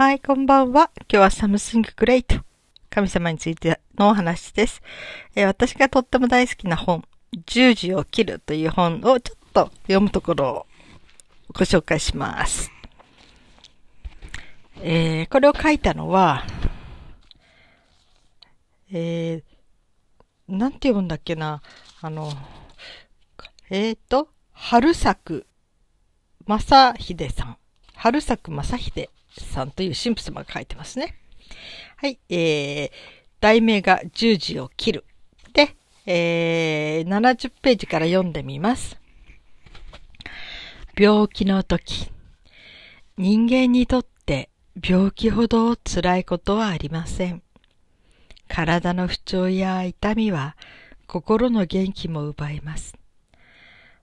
はい、こんばんは。今日は something great。神様についてのお話です、えー、私がとっても大好きな本、十字を切るという本をちょっと読むところをご紹介します。えー、これを書いたのは、えー、なんて読むんだっけな。あの、えっ、ー、と、晴佐久正秀さん。春作正秀さんという神父様が書いてますね。はい。えー、題名が十字を切る。で、えー、70ページから読んでみます。病気の時。人間にとって病気ほど辛いことはありません。体の不調や痛みは心の元気も奪います。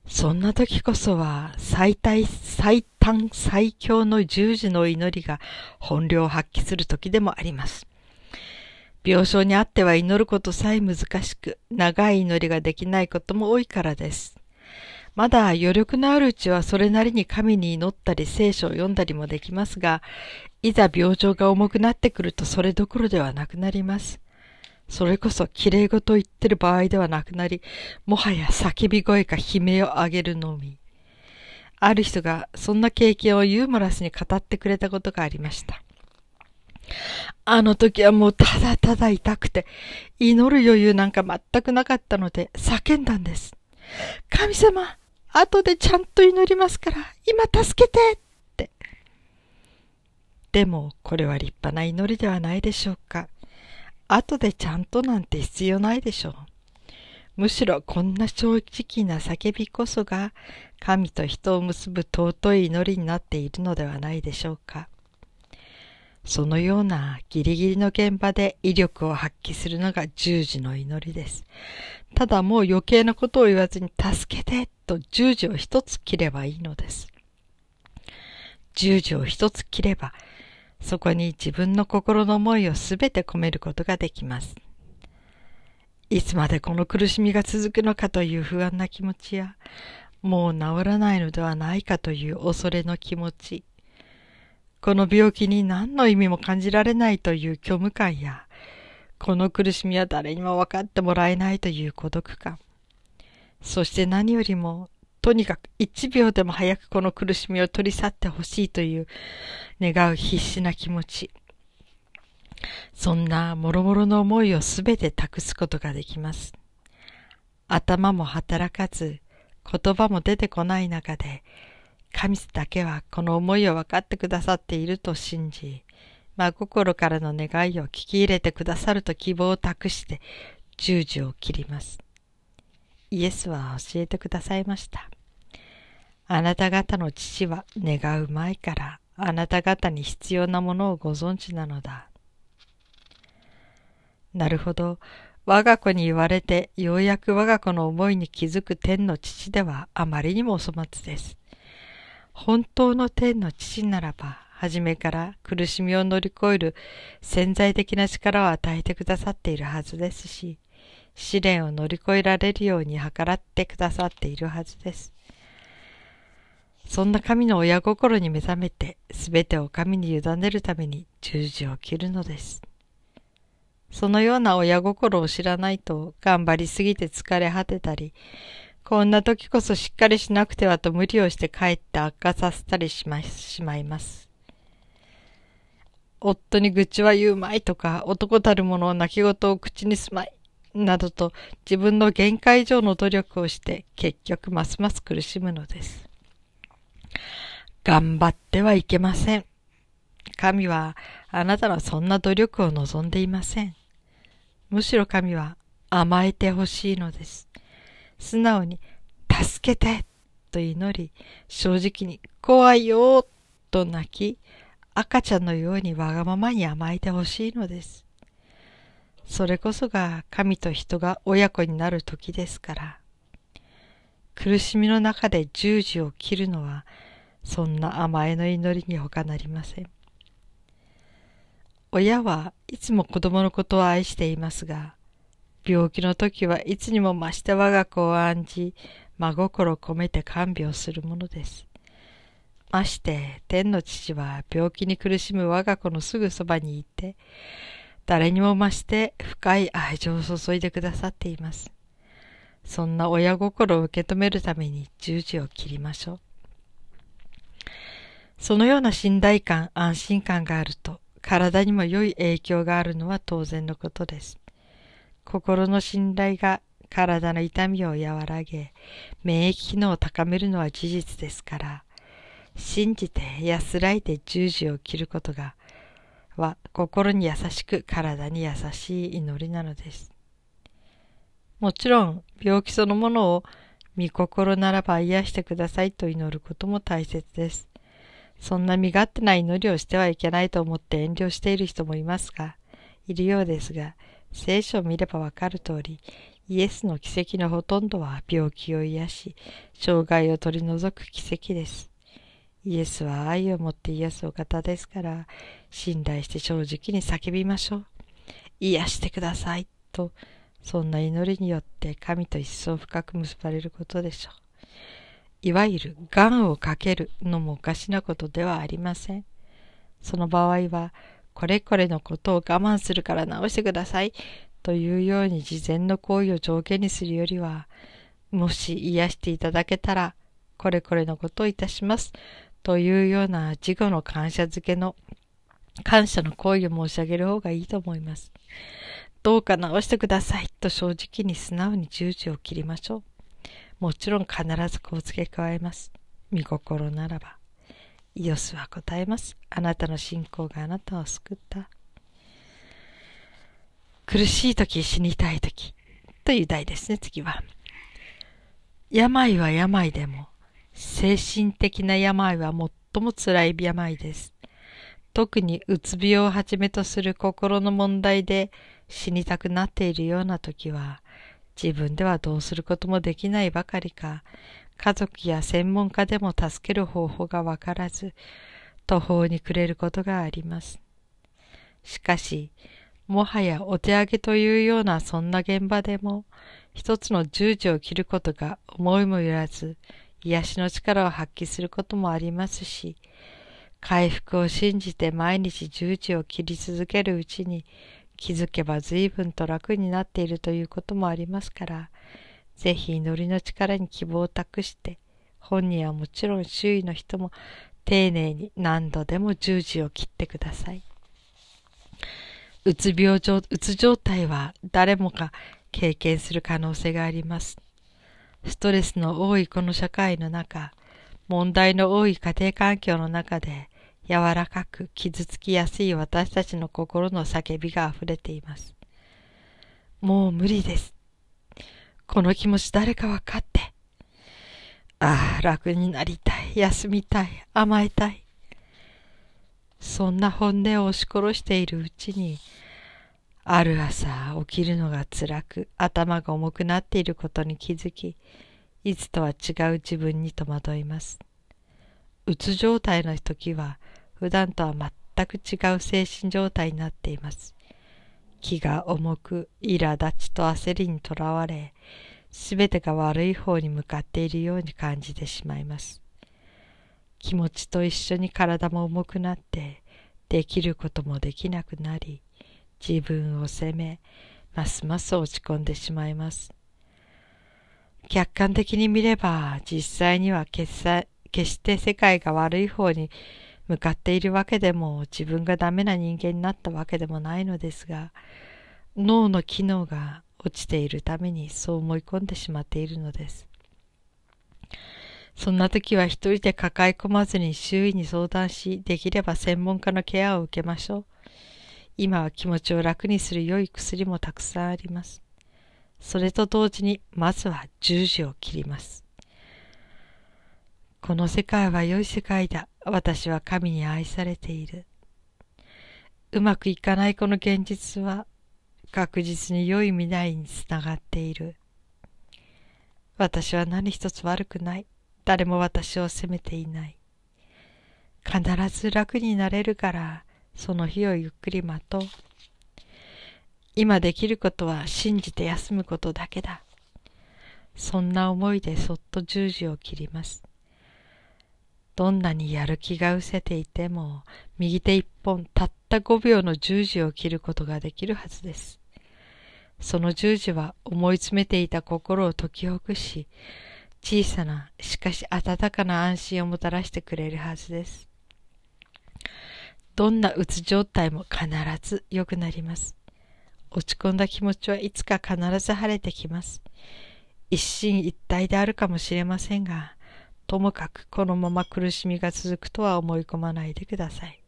そんな時こそは最大、最短、最強の十字の祈りが本領を発揮する時でもあります。病床にあっては祈ることさえ難しく、長い祈りができないことも多いからです。まだ余力のあるうちはそれなりに神に祈ったり聖書を読んだりもできますが、いざ病状が重くなってくるとそれどころではなくなります。それこそ綺麗事を言ってる場合ではなくなり、もはや叫び声か悲鳴を上げるのみ。ある人がそんな経験をユーモラスに語ってくれたことがありました。あの時はもうただただ痛くて、祈る余裕なんか全くなかったので叫んだんです。神様、後でちゃんと祈りますから、今助けてって。でも、これは立派な祈りではないでしょうか。後でちゃんとなんて必要ないでしょう。むしろこんな正直な叫びこそが神と人を結ぶ尊い祈りになっているのではないでしょうか。そのようなギリギリの現場で威力を発揮するのが十字の祈りです。ただもう余計なことを言わずに助けてと十字を一つ切ればいいのです。十字を一つ切ればそこに自分の心の思いをすべて込めることができます。いつまでこの苦しみが続くのかという不安な気持ちや、もう治らないのではないかという恐れの気持ち、この病気に何の意味も感じられないという虚無感や、この苦しみは誰にも分かってもらえないという孤独感、そして何よりもとにかく一秒でも早くこの苦しみを取り去ってほしいという願う必死な気持ち。そんな諸々の思いをすべて託すことができます。頭も働かず、言葉も出てこない中で、神だけはこの思いを分かってくださっていると信じ、真心からの願いを聞き入れてくださると希望を託して十字を切ります。イエスは教えてくださいました。あなた方の父は願う前からあなた方に必要なものをご存知なのだ。なるほど。我が子に言われてようやく我が子の思いに気づく天の父ではあまりにもお粗末です。本当の天の父ならば、初めから苦しみを乗り越える潜在的な力を与えてくださっているはずですし、試練を乗り越えられるように計らってくださっているはずです。そんな神の親心に目覚めて、すべてを神に委ねるために十字を切るのです。そのような親心を知らないと頑張りすぎて疲れ果てたり、こんな時こそしっかりしなくてはと無理をして帰って悪化させたりしましまいます。夫に愚痴は言うまいとか、男たる者を泣き言を口にすまい、などと自分の限界以上の努力をして結局ますます苦しむのです。頑張ってはいけません。神はあなたのそんな努力を望んでいません。むしろ神は甘えてほしいのです。素直に助けてと祈り、正直に怖いよと泣き、赤ちゃんのようにわがままに甘えてほしいのです。それこそが神と人が親子になる時ですから。苦しみの中で十字を切るのは、そんな甘えの祈りに他なりません。親はいつも子供のことを愛していますが、病気の時はいつにも増して我が子を案じ、真心込めて看病するものです。まして天の父は病気に苦しむ我が子のすぐそばにいて、誰にも増して深い愛情を注いでくださっています。そんな親心を受け止めるために十字を切りましょう。そのような信頼感、安心感があると、体にも良い影響があるのは当然のことです。心の信頼が体の痛みを和らげ、免疫機能を高めるのは事実ですから、信じて安らいで十字を切ることがは心に優しく体に優しい祈りなのです。もちろん病気そのものを御心ならば癒してくださいと祈ることも大切です。そんな身勝手な祈りをしてはいけないと思って遠慮している人もいますが、いるようですが、聖書を見ればわかる通り、イエスの奇跡のほとんどは病気を癒し、障害を取り除く奇跡です。イエスは愛を持って癒すお方ですから、信頼して正直に叫びましょう。癒してください。と、そんな祈りによって神と一層深く結ばれることでしょう。いわゆる癌をかけるのもおかしなことではありません。その場合は、これこれのことを我慢するから治してくださいというように事前の行為を条件にするよりは、もし癒していただけたら、これこれのことをいたしますというような事後の感謝づけの感謝の行為を申し上げる方がいいと思います。どうか直してくださいと正直に素直に十字を切りましょう。もちろん必ずこう付け加えます。見心ならば。イオスは答えます。あなたの信仰があなたを救った。苦しい時、死にたい時という題ですね、次は。病は病でも、精神的な病は最も辛い病です。特にうつ病をはじめとする心の問題で死にたくなっているような時は、自分ではどうすることもできないばかりか、家族や専門家でも助ける方法がわからず、途方に暮れることがあります。しかし、もはやお手上げというようなそんな現場でも、一つの十字を切ることが思いもよらず、癒しの力を発揮することもありますし、回復を信じて毎日十字を切り続けるうちに気づけば随分と楽になっているということもありますから、ぜひ祈りの力に希望を託して、本人はもちろん周囲の人も丁寧に何度でも十字を切ってください。うつ病状、うつ状態は誰もが経験する可能性があります。ストレスの多いこの社会の中、問題の多い家庭環境の中で、柔らかく傷つきやすい私たちの心の叫びが溢れています。もう無理です。この気持ち誰かわかって。ああ、楽になりたい、休みたい、甘えたい。そんな本音を押し殺しているうちに、ある朝起きるのが辛く頭が重くなっていることに気づき、いつとは違う自分に戸惑います。うつ状態の時は普段とは全く違う精神状態になっています。気が重く、苛立ちと焦りにとらわれ、すべてが悪い方に向かっているように感じてしまいます。気持ちと一緒に体も重くなって、できることもできなくなり、自分を責め、ますます落ち込んでしまいます。客観的に見れば、実際には決して世界が悪い方に向かっているわけでも、自分がダメな人間になったわけでもないのですが、脳の機能が落ちているためにそう思い込んでしまっているのです。そんな時は一人で抱え込まずに周囲に相談し、できれば専門家のケアを受けましょう。今は気持ちを楽にする良い薬もたくさんあります。それと同時に、まずは十字を切ります。この世界は良い世界だ。私は神に愛されている。うまくいかないこの現実は確実に良い未来につながっている。私は何一つ悪くない。誰も私を責めていない。必ず楽になれるからその日をゆっくり待とう。今できることは信じて休むことだけだ。そんな思いでそっと十字を切ります。どんなにやる気が失せていても、右手一本たった5秒の十字を切ることができるはずです。その十字は思い詰めていた心を解きほぐし、小さな、しかし温かな安心をもたらしてくれるはずです。どんなうつ状態も必ず良くなります。落ち込んだ気持ちはいつか必ず晴れてきます。一進一退であるかもしれませんが、ともかくこのまま苦しみが続くとは思い込まないでください。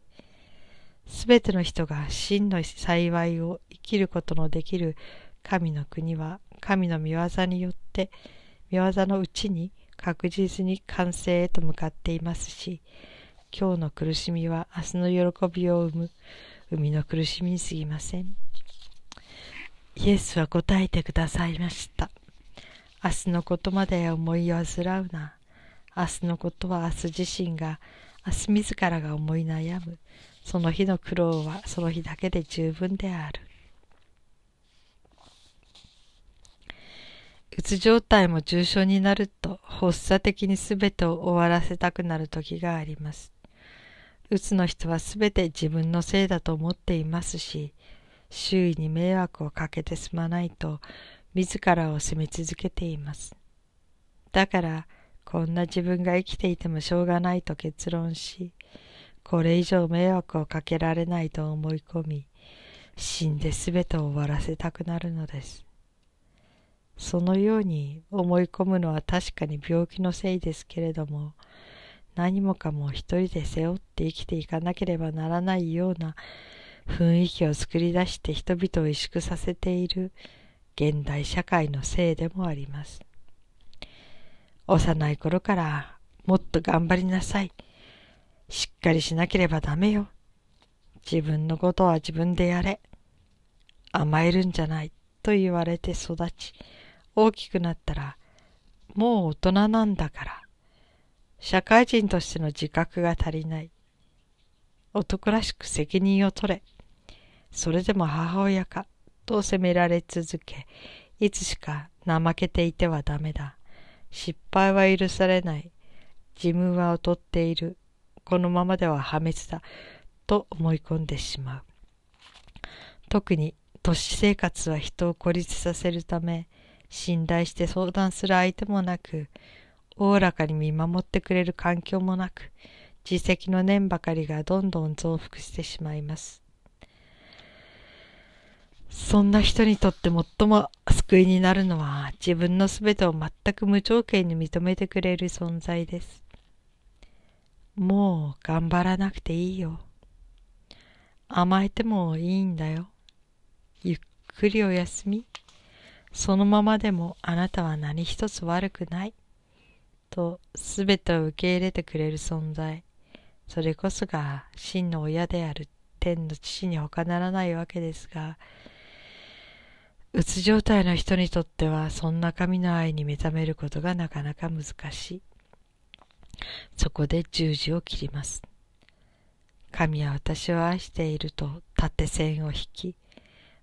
すべての人が真の幸いを生きることのできる神の国は神の御業によって御業のうちに確実に完成へと向かっていますし、今日の苦しみは明日の喜びを生む生みの苦しみに過ぎません。イエスは答えてくださいました。明日のことまで思い煩うな。明日のことは明日自身が、明日自らが思い悩む。その日の苦労はその日だけで十分である。うつ状態も重症になると発作的に全てを終わらせたくなる時があります。うつの人は全て自分のせいだと思っていますし、周囲に迷惑をかけてすまないと自らを責め続けています。だから、こんな自分が生きていてもしょうがないと結論し、これ以上迷惑をかけられないと思い込み、死んで全てを終わらせたくなるのです。そのように思い込むのは確かに病気のせいですけれども、何もかも一人で背負って生きていかなければならないような雰囲気を作り出して人々を萎縮させている現代社会のせいでもあります。幼い頃からもっと頑張りなさい。しっかりしなければダメよ。自分のことは自分でやれ。甘えるんじゃないと言われて育ち、大きくなったら、もう大人なんだから、社会人としての自覚が足りない。男らしく責任を取れ。それでも母親か、と責められ続け、いつしか怠けていてはダメだ。失敗は許されない。自分は劣っている。このままでは破滅だ。と思い込んでしまう。特に都市生活は人を孤立させるため、信頼して相談する相手もなく、おおらかに見守ってくれる環境もなく、自責の念ばかりがどんどん増幅してしまいます。そんな人にとって最も救いになるのは自分のすべてを全く無条件に認めてくれる存在です。もう頑張らなくていいよ。甘えてもいいんだよ。ゆっくりお休み。そのままでもあなたは何一つ悪くない。とすべてを受け入れてくれる存在。それこそが真の親である天の父に他ならないわけですが、うつ状態の人にとってはそんな神の愛に目覚めることがなかなか難しい。そこで十字を切ります。神は私を愛していると縦線を引き、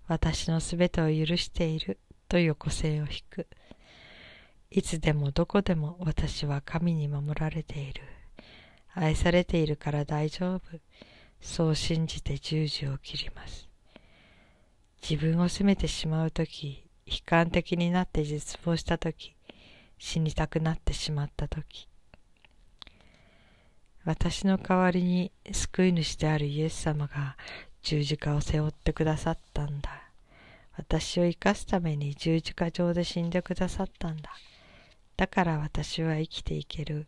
私のすべてを許していると横線を引く。いつでもどこでも私は神に守られている。愛されているから大丈夫。そう信じて十字を切ります。自分を責めてしまうとき、悲観的になって絶望したとき、死にたくなってしまったとき、私の代わりに救い主であるイエス様が十字架を背負ってくださったんだ。私を生かすために十字架上で死んでくださったんだ。だから私は生きていける。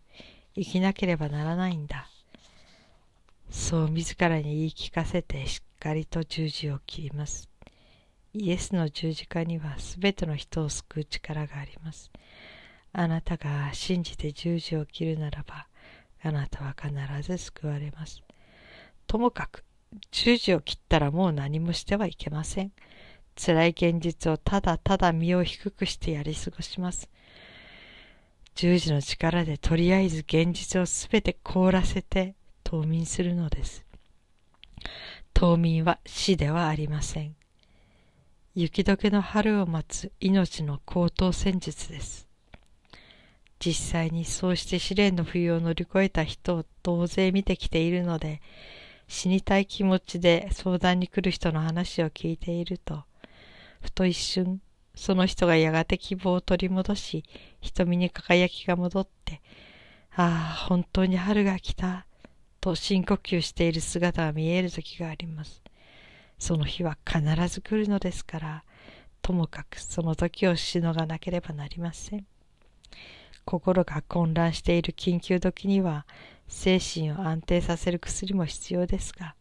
生きなければならないんだ。そう自らに言い聞かせてしっかりと十字を切ります。イエスの十字架にはすべての人を救う力があります。あなたが信じて十字を切るならば、あなたは必ず救われます。ともかく、十字を切ったらもう何もしてはいけません。辛い現実をただただ身を低くしてやり過ごします。十字の力でとりあえず現実をすべて凍らせて冬眠するのです。冬眠は死ではありません。雪解けの春を待つ命の高等戦術です。実際にそうして試練の冬を乗り越えた人を大勢見てきているので、死にたい気持ちで相談に来る人の話を聞いていると、ふと一瞬、その人がやがて希望を取り戻し、瞳に輝きが戻って、ああ、本当に春が来た、と深呼吸している姿が見える時があります。その日は必ず来るのですから、ともかくその時をしのがなければなりません。心が混乱している緊急時には精神を安定させる薬も必要ですが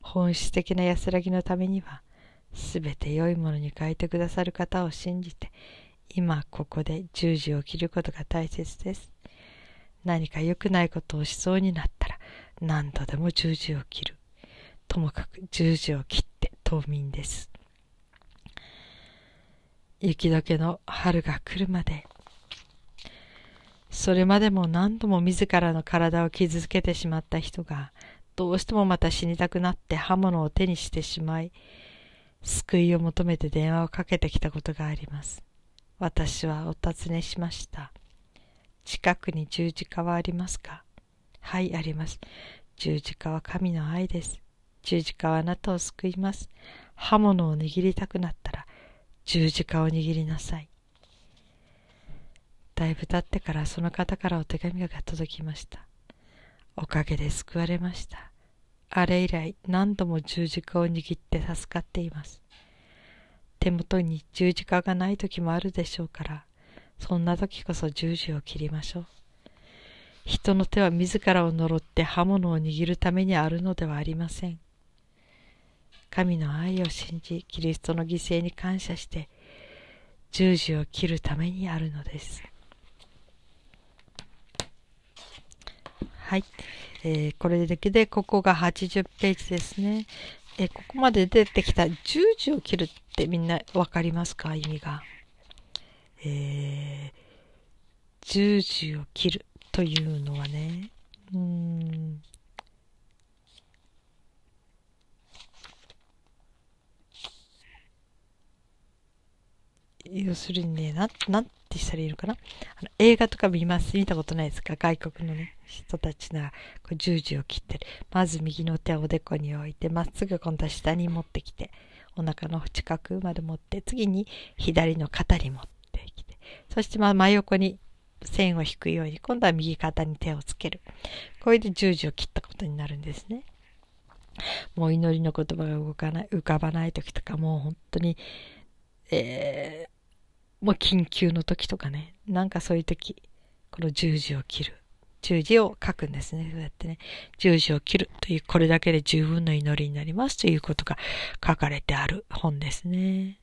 本質的な安らぎのためにはすべて良いものに変えてくださる方を信じて今ここで十字を切ることが大切です何か良くないことをしそうになったら何度でも十字を切るともかく十字を切って冬眠です雪解けの春が来るまでそれまでも何度も自らの体を傷つけてしまった人が、どうしてもまた死にたくなって刃物を手にしてしまい、救いを求めて電話をかけてきたことがあります。私はお尋ねしました。近くに十字架はありますか？はい、あります。十字架は神の愛です。十字架はあなたを救います。刃物を握りたくなったら、十字架を握りなさい。だいぶ経ってからその方からお手紙が届きました。おかげで救われました。あれ以来何度も十字架を握って助かっています。手元に十字架がない時もあるでしょうから、そんな時こそ十字を切りましょう。人の手は自らを呪って刃物を握るためにあるのではありません。神の愛を信じ、キリストの犠牲に感謝して、十字を切るためにあるのです。はい。えー、これだけで、ここが80ページですね。えー、ここまで出てきた10時を切るってみんなわかりますか？意味が。えー、10時を切るというのはね、うん、要するにね、な、なんてしたらいいのかな？あの映画とか見ます？見たことないですか？外国のね、人たちがこう十字を切ってる。まず右の手をおでこに置いて、まっすぐ今度は下に持ってきて、お腹の近くまで持って、次に左の肩に持ってきて、そしてまあ真横に線を引くように、今度は右肩に手をつける。これで十字を切ったことになるんですね。もう祈りの言葉が動かない、浮かばない時とか、もう本当に、えー、もう緊急の時とかね、なんかそういう時、この十字を切る。十字を書くんですね。そうやってね、十字を切るという、これだけで十分の祈りになりますということが書かれてある本ですね。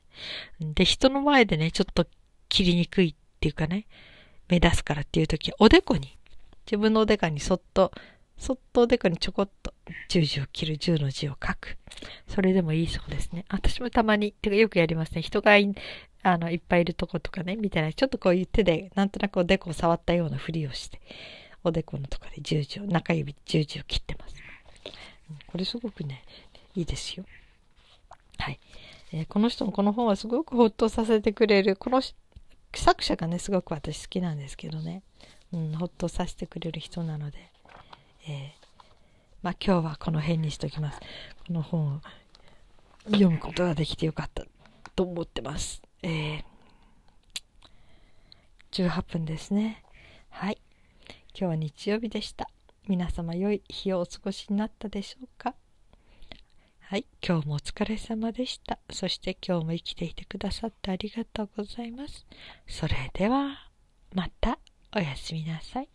で、人の前でね、ちょっと切りにくいっていうかね、目立つからっていう時、おでこに、自分のおでこにそっとそっとおでこにちょこっと十字を切る十の字を書く。それでもいいそうですね。私もたまに、てかよくやりますね。人がいあのいっぱいいるとことかね、みたいな、ちょっとこういう手でなんとなくおでこを触ったようなふりをして、おでこのとこで十字を、中指十字を切ってます。これすごくね、いいですよ。はい。えー、この人もこの本はすごくほっとさせてくれる、この作者がね、すごく私好きなんですけどね、うん、ほっとさせてくれる人なので、えー、まあ今日はこの辺にしときます。この本を読むことができてよかったと思ってます。えー、18分ですね。はい。今日は日曜日でした。皆様良い日をお過ごしになったでしょうか？はい。今日もお疲れ様でした。そして今日も生きていてくださってありがとうございます。それでは、またおやすみなさい。